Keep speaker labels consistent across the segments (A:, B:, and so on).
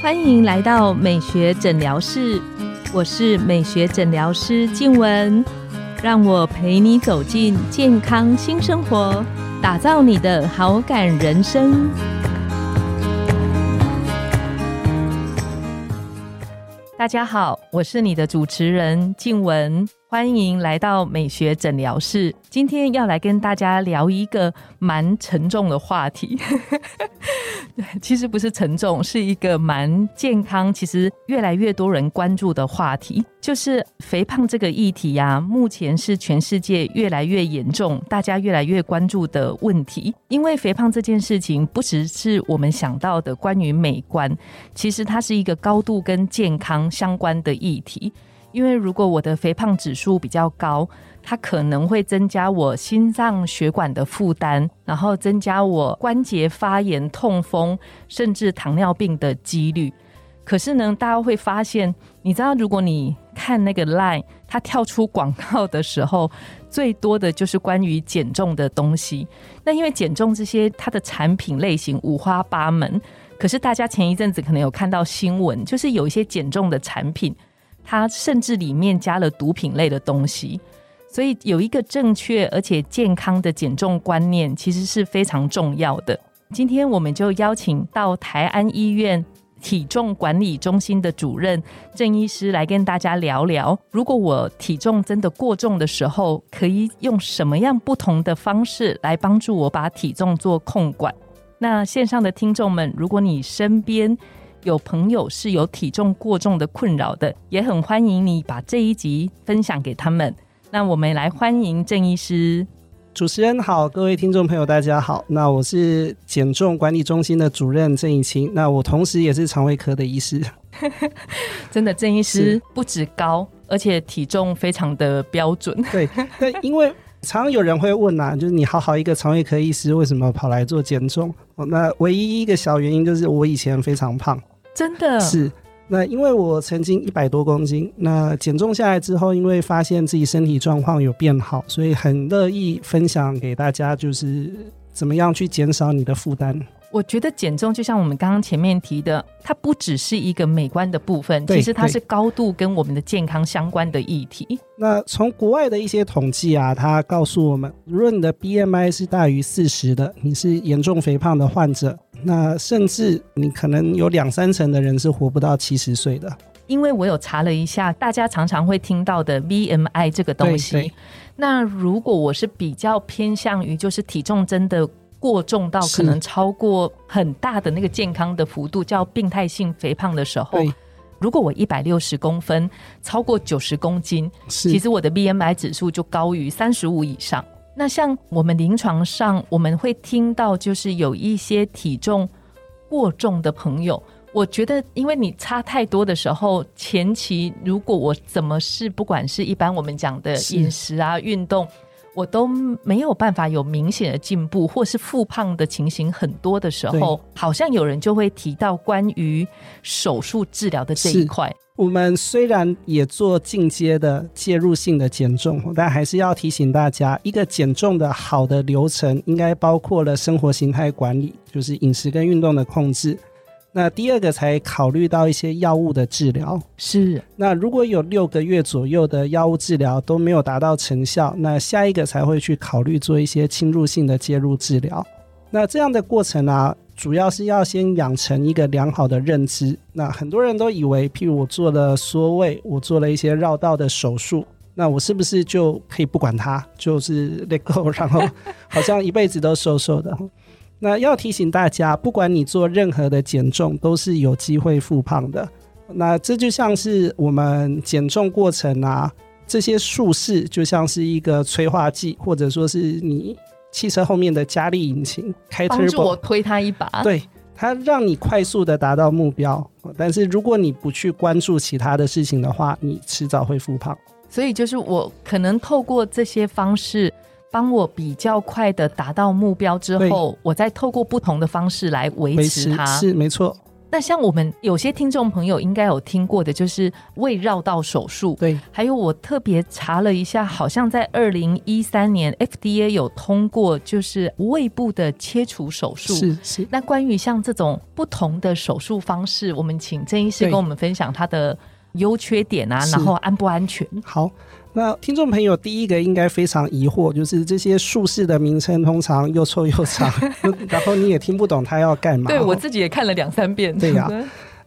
A: 欢迎来到美学诊疗室，我是美学诊疗师静文，让我陪你走进健康新生活，打造你的好感人生。大家好，我是你的主持人静文，欢迎来到美学诊疗室。今天要来跟大家聊一个蛮沉重的话题，其实不是沉重，是一个蛮健康，其实越来越多人关注的话题，就是肥胖这个议题呀。目前是全世界越来越严重，大家越来越关注的问题。因为肥胖这件事情，不只是我们想到的关于美观，其实它是一个高度跟健康相关的议题。因为如果我的肥胖指数比较高，它可能会增加我心脏血管的负担，然后增加我关节发炎、痛风，甚至糖尿病的几率。可是呢，大家会发现，你知道，如果你看那个 Line，它跳出广告的时候，最多的就是关于减重的东西。那因为减重这些，它的产品类型五花八门。可是大家前一阵子可能有看到新闻，就是有一些减重的产品，它甚至里面加了毒品类的东西。所以有一个正确而且健康的减重观念，其实是非常重要的。今天我们就邀请到台安医院体重管理中心的主任郑医师来跟大家聊聊，如果我体重真的过重的时候，可以用什么样不同的方式来帮助我把体重做控管。那线上的听众们，如果你身边有朋友是有体重过重的困扰的，也很欢迎你把这一集分享给他们。那我们来欢迎郑医师。
B: 主持人好，各位听众朋友，大家好。那我是减重管理中心的主任郑以清，那我同时也是肠胃科的医师。
A: 真的，郑医师不止高，而且体重非常的标准。
B: 对，对，因为常常有人会问呐，就是你好好一个肠胃科医师，为什么跑来做减重？那唯一一个小原因就是我以前非常胖，
A: 真的
B: 是。那因为我曾经一百多公斤，那减重下来之后，因为发现自己身体状况有变好，所以很乐意分享给大家，就是怎么样去减少你的负担。
A: 我觉得减重就像我们刚刚前面提的，它不只是一个美观的部分，其实它是高度跟我们的健康相关的议题。
B: 那从国外的一些统计啊，它告诉我们，如果你的 BMI 是大于四十的，你是严重肥胖的患者，那甚至你可能有两三成的人是活不到七十岁的。
A: 因为我有查了一下，大家常常会听到的 BMI 这个东西。那如果我是比较偏向于，就是体重真的。过重到可能超过很大的那个健康的幅度，叫病态性肥胖的时候，如果我一百六十公分，超过九十公斤，其实我的 BMI 指数就高于三十五以上。那像我们临床上，我们会听到就是有一些体重过重的朋友，我觉得因为你差太多的时候，前期如果我怎么是，不管是一般我们讲的饮食啊、运动。我都没有办法有明显的进步，或是复胖的情形很多的时候，好像有人就会提到关于手术治疗的这一块。
B: 我们虽然也做进阶的介入性的减重，但还是要提醒大家，一个减重的好的流程应该包括了生活形态管理，就是饮食跟运动的控制。那第二个才考虑到一些药物的治疗，
A: 是。
B: 那如果有六个月左右的药物治疗都没有达到成效，那下一个才会去考虑做一些侵入性的介入治疗。那这样的过程啊，主要是要先养成一个良好的认知。那很多人都以为，譬如我做了缩胃，我做了一些绕道的手术，那我是不是就可以不管它，就是 let go，然后好像一辈子都瘦瘦的？那要提醒大家，不管你做任何的减重，都是有机会复胖的。那这就像是我们减重过程啊，这些术式就像是一个催化剂，或者说是你汽车后面的加力引擎，
A: 开 turbo 我推它一把，
B: 对它让你快速的达到目标。但是如果你不去关注其他的事情的话，你迟早会复胖。
A: 所以就是我可能透过这些方式。帮我比较快的达到目标之后，我再透过不同的方式来维持它。
B: 是没错。
A: 那像我们有些听众朋友应该有听过的，就是胃绕道手术。
B: 对，
A: 还有我特别查了一下，好像在二零一三年 FDA 有通过，就是胃部的切除手术。
B: 是是。
A: 那关于像这种不同的手术方式，我们请郑医师跟我们分享他的优缺点啊，然后安不安全？
B: 好。那听众朋友第一个应该非常疑惑，就是这些术式的名称通常又臭又长，然后你也听不懂他要干嘛。
A: 对我自己也看了两三遍。
B: 对呀，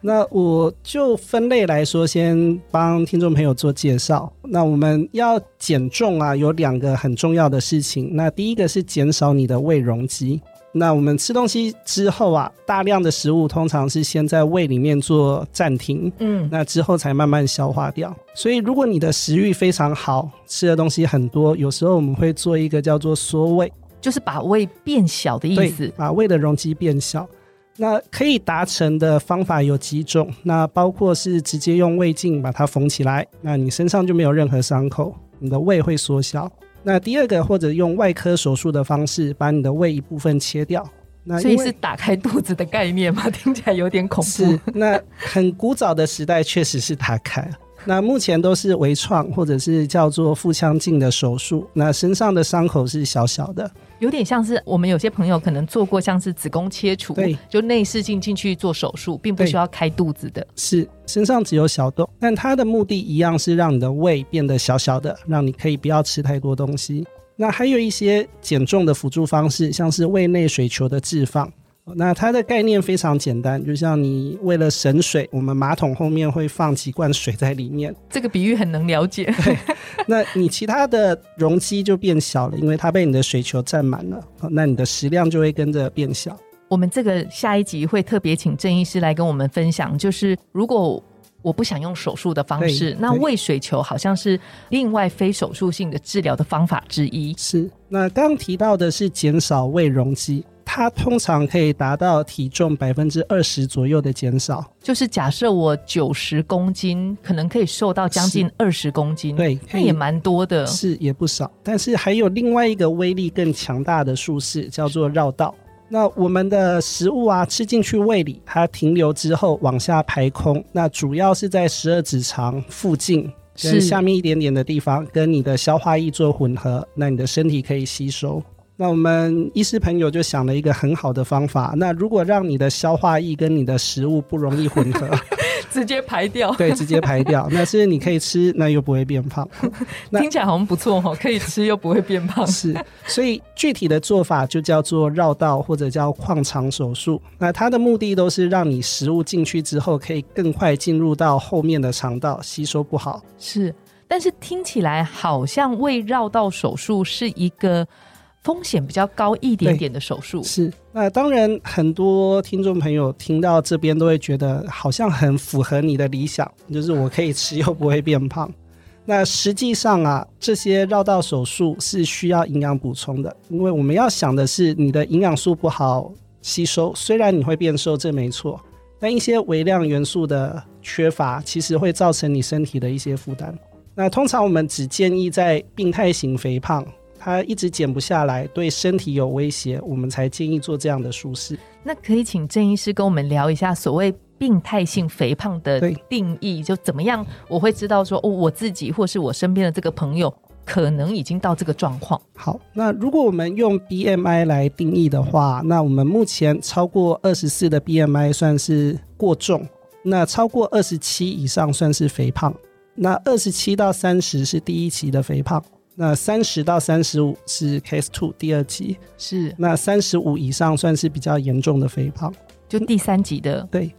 B: 那我就分类来说，先帮听众朋友做介绍。那我们要减重啊，有两个很重要的事情。那第一个是减少你的胃容积。那我们吃东西之后啊，大量的食物通常是先在胃里面做暂停，嗯，那之后才慢慢消化掉。所以如果你的食欲非常好，吃的东西很多，有时候我们会做一个叫做缩胃，
A: 就是把胃变小的意思，
B: 把胃的容积变小。那可以达成的方法有几种，那包括是直接用胃镜把它缝起来，那你身上就没有任何伤口，你的胃会缩小。那第二个，或者用外科手术的方式把你的胃一部分切掉，
A: 那所以是打开肚子的概念吗？听起来有点恐怖。
B: 是，那很古早的时代确实是打开。那目前都是微创或者是叫做腹腔镜的手术，那身上的伤口是小小的。
A: 有点像是我们有些朋友可能做过像是子宫切除，
B: 对，
A: 就内视镜进去做手术，并不需要开肚子的，
B: 是身上只有小洞，但它的目的一样是让你的胃变得小小的，让你可以不要吃太多东西。那还有一些减重的辅助方式，像是胃内水球的置放。那它的概念非常简单，就像你为了省水，我们马桶后面会放几罐水在里面。
A: 这个比喻很能了解。
B: 对，那你其他的容积就变小了，因为它被你的水球占满了，那你的食量就会跟着变小。
A: 我们这个下一集会特别请郑医师来跟我们分享，就是如果我不想用手术的方式，那喂水球好像是另外非手术性的治疗的方法之一。
B: 是，那刚刚提到的是减少胃容积。它通常可以达到体重百分之二十左右的减少，
A: 就是假设我九十公斤，可能可以瘦到将近二十公斤，
B: 对，
A: 那也蛮多的，
B: 是也不少。但是还有另外一个威力更强大的术式，叫做绕道。那我们的食物啊，吃进去胃里，它停留之后往下排空，那主要是在十二指肠附近跟下面一点点的地方，跟你的消化液做混合，那你的身体可以吸收。那我们医师朋友就想了一个很好的方法。那如果让你的消化液跟你的食物不容易混合，
A: 直接排掉，
B: 对，直接排掉，那是你可以吃，那又不会变胖。
A: 听起来好像不错哦，可以吃又不会变胖。
B: 是，所以具体的做法就叫做绕道或者叫矿肠手术。那它的目的都是让你食物进去之后，可以更快进入到后面的肠道，吸收不好。
A: 是，但是听起来好像胃绕道手术是一个。风险比较高一点点的手术
B: 是，那当然很多听众朋友听到这边都会觉得好像很符合你的理想，就是我可以吃又不会变胖。那实际上啊，这些绕道手术是需要营养补充的，因为我们要想的是你的营养素不好吸收，虽然你会变瘦，这没错，但一些微量元素的缺乏其实会造成你身体的一些负担。那通常我们只建议在病态型肥胖。他一直减不下来，对身体有威胁，我们才建议做这样的舒适。
A: 那可以请郑医师跟我们聊一下所谓病态性肥胖的定义，就怎么样？我会知道说，哦，我自己或是我身边的这个朋友可能已经到这个状况。
B: 好，那如果我们用 BMI 来定义的话，那我们目前超过二十四的 BMI 算是过重，那超过二十七以上算是肥胖，那二十七到三十是第一期的肥胖。那三十到三十五是 case two 第二级，
A: 是
B: 那三十五以上算是比较严重的肥胖，
A: 就第三级的。
B: 对，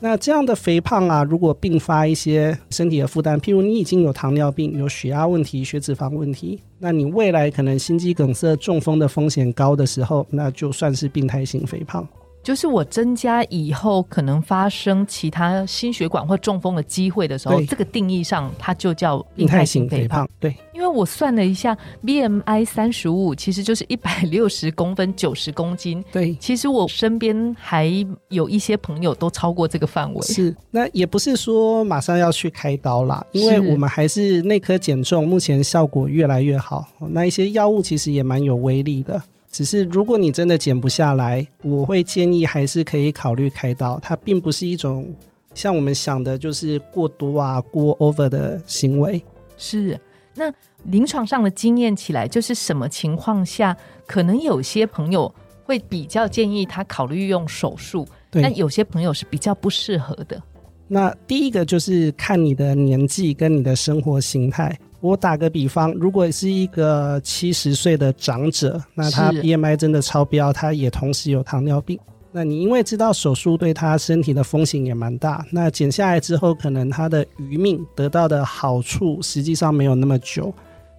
B: 那这样的肥胖啊，如果并发一些身体的负担，譬如你已经有糖尿病、有血压问题、血脂肪问题，那你未来可能心肌梗塞、中风的风险高的时候，那就算是病态性肥胖。
A: 就是我增加以后可能发生其他心血管或中风的机会的时候，这个定义上它就叫病态性肥胖。
B: 对，
A: 因为我算了一下，BMI 三十五其实就是一百六十公分，九十公斤。
B: 对，
A: 其实我身边还有一些朋友都超过这个范围。
B: 是，那也不是说马上要去开刀啦，因为我们还是内科减重，目前效果越来越好。那一些药物其实也蛮有威力的。只是如果你真的减不下来，我会建议还是可以考虑开刀。它并不是一种像我们想的，就是过多啊、过 over 的行为。
A: 是，那临床上的经验起来，就是什么情况下，可能有些朋友会比较建议他考虑用手术，但有些朋友是比较不适合的。
B: 那第一个就是看你的年纪跟你的生活形态。我打个比方，如果是一个七十岁的长者，那他 BMI 真的超标，他也同时有糖尿病。那你因为知道手术对他身体的风险也蛮大，那减下来之后，可能他的余命得到的好处实际上没有那么久。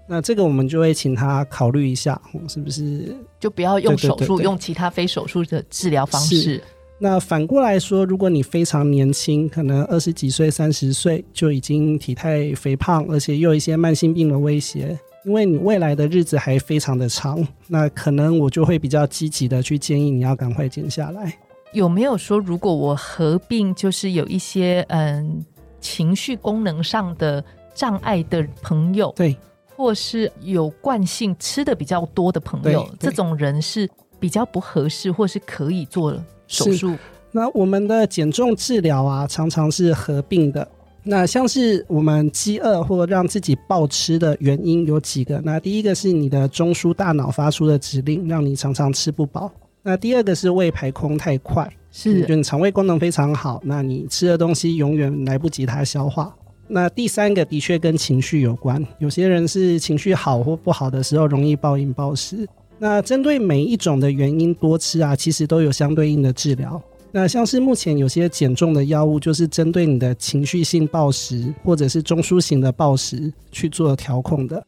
B: 那这个我们就会请他考虑一下，是不是
A: 就不要用手术，用其他非手术的治疗方式。
B: 那反过来说，如果你非常年轻，可能二十几岁、三十岁就已经体态肥胖，而且又有一些慢性病的威胁，因为你未来的日子还非常的长，那可能我就会比较积极的去建议你要赶快减下来。
A: 有没有说，如果我合并就是有一些嗯情绪功能上的障碍的朋友，
B: 对，
A: 或是有惯性吃的比较多的朋友，这种人是比较不合适，或是可以做手术，
B: 那我们的减重治疗啊，常常是合并的。那像是我们饥饿或让自己暴吃的原因有几个？那第一个是你的中枢大脑发出的指令，让你常常吃不饱。那第二个是胃排空太快，
A: 是
B: 就你肠胃功能非常好，那你吃的东西永远来不及它消化。那第三个的确跟情绪有关，有些人是情绪好或不好的时候容易暴饮暴食。那针对每一种的原因多吃啊，其实都有相对应的治疗。那像是目前有些减重的药物，就是针对你的情绪性暴食或者是中枢型的暴食去做调控的。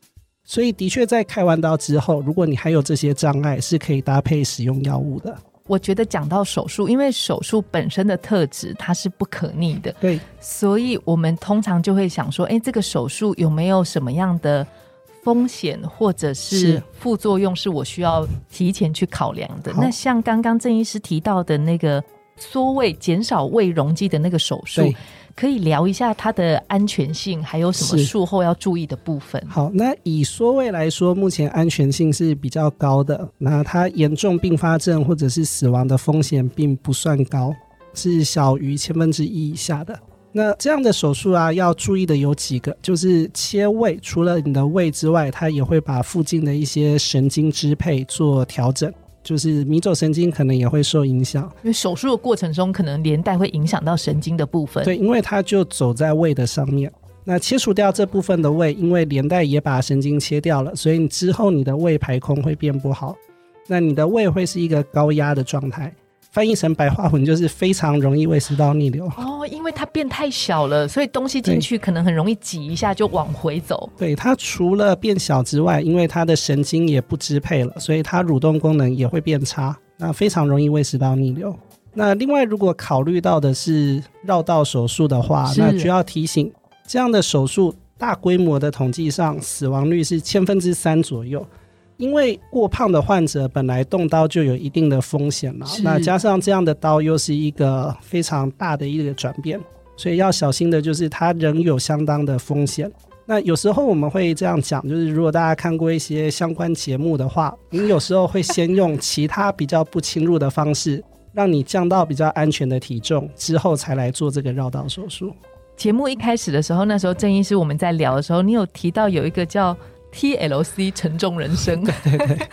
B: 所以的确在开完刀之后，如果你还有这些障碍，是可以搭配使用药物的。
A: 我觉得讲到手术，因为手术本身的特质它是不可逆的，
B: 对，
A: 所以我们通常就会想说，哎，这个手术有没有什么样的？风险或者是副作用是我需要提前去考量的。那像刚刚郑医师提到的那个缩胃、减少胃容积的那个手术，可以聊一下它的安全性，还有什么术后要注意的部分。
B: 好，那以缩胃来说，目前安全性是比较高的。那它严重并发症或者是死亡的风险并不算高，是小于千分之一以下的。那这样的手术啊，要注意的有几个，就是切胃，除了你的胃之外，它也会把附近的一些神经支配做调整，就是迷走神经可能也会受影响。
A: 因为手术的过程中，可能连带会影响到神经的部分。
B: 对，因为它就走在胃的上面。那切除掉这部分的胃，因为连带也把神经切掉了，所以你之后你的胃排空会变不好，那你的胃会是一个高压的状态。翻译成白话文就是非常容易胃食道逆流
A: 哦，因为它变太小了，所以东西进去可能很容易挤一下就往回走。
B: 对它除了变小之外，因为它的神经也不支配了，所以它蠕动功能也会变差，那非常容易胃食道逆流。那另外，如果考虑到的是绕道手术的话，那就要提醒，这样的手术大规模的统计上死亡率是千分之三左右。因为过胖的患者本来动刀就有一定的风险了，那加上这样的刀又是一个非常大的一个转变，所以要小心的就是它仍有相当的风险。那有时候我们会这样讲，就是如果大家看过一些相关节目的话，你有时候会先用其他比较不侵入的方式，让你降到比较安全的体重之后，才来做这个绕道手术。
A: 节目一开始的时候，那时候郑医师我们在聊的时候，你有提到有一个叫。TLC 沉重人生，
B: 对对对。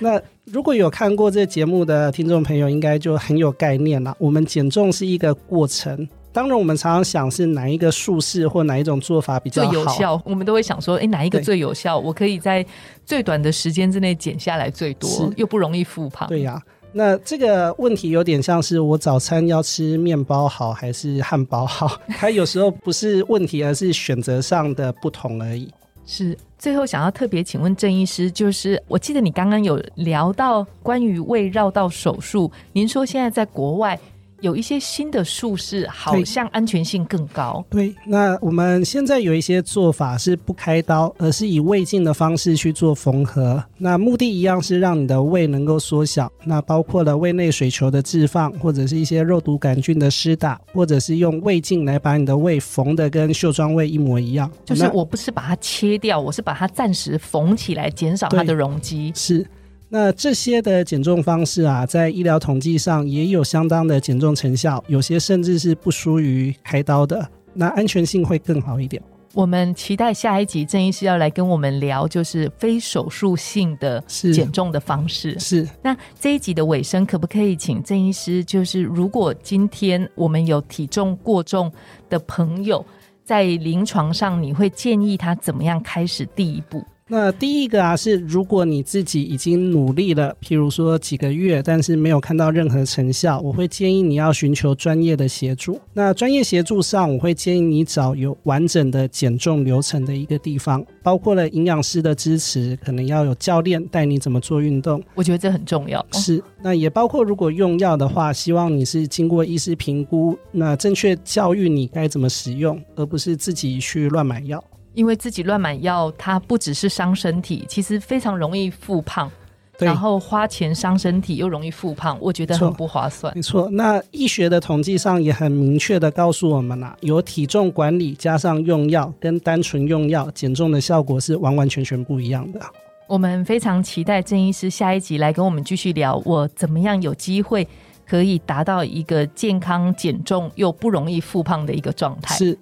B: 那如果有看过这节目的听众朋友，应该就很有概念了。我们减重是一个过程，当然我们常常想是哪一个术式或哪一种做法比较
A: 有效，我们都会想说，哎，哪一个最有效？我可以在最短的时间之内减下来最多，又不容易复胖。
B: 对呀，那这个问题有点像是我早餐要吃面包好还是汉堡好？它有时候不是问题，而是选择上的不同而已。
A: 是，最后想要特别请问郑医师，就是我记得你刚刚有聊到关于胃绕道手术，您说现在在国外。有一些新的术式，好像安全性更高。
B: 对，那我们现在有一些做法是不开刀，而是以胃镜的方式去做缝合。那目的一样是让你的胃能够缩小。那包括了胃内水球的置放，或者是一些肉毒杆菌的施打，或者是用胃镜来把你的胃缝的跟袖状胃一模一样。
A: 就是我不是把它切掉，我是把它暂时缝起来，减少它的容积。
B: 是。那这些的减重方式啊，在医疗统计上也有相当的减重成效，有些甚至是不输于开刀的，那安全性会更好一点。
A: 我们期待下一集郑医师要来跟我们聊，就是非手术性的减重的方式。
B: 是
A: 那这一集的尾声，可不可以请郑医师，就是如果今天我们有体重过重的朋友，在临床上，你会建议他怎么样开始第一步？
B: 那第一个啊，是如果你自己已经努力了，譬如说几个月，但是没有看到任何成效，我会建议你要寻求专业的协助。那专业协助上，我会建议你找有完整的减重流程的一个地方，包括了营养师的支持，可能要有教练带你怎么做运动。
A: 我觉得这很重要。
B: 是，那也包括如果用药的话，希望你是经过医师评估，那正确教育你该怎么使用，而不是自己去乱买药。
A: 因为自己乱买药，它不只是伤身体，其实非常容易复胖，然后花钱伤身体又容易复胖，我觉得很不划算。
B: 没错，那医学的统计上也很明确的告诉我们啦、有体重管理加上用药，跟单纯用药减重的效果是完完全全不一样的。
A: 我们非常期待郑医师下一集来跟我们继续聊，我怎么样有机会可以达到一个健康减重又不容易复胖的一个状态。
B: 是，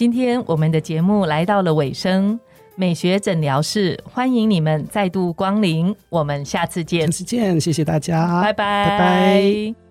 A: 今天我们的节目来到了尾声，美学诊疗室欢迎你们再度光临，我们下次见。
B: 下，次见，谢谢大家，
A: 拜拜。
B: 拜拜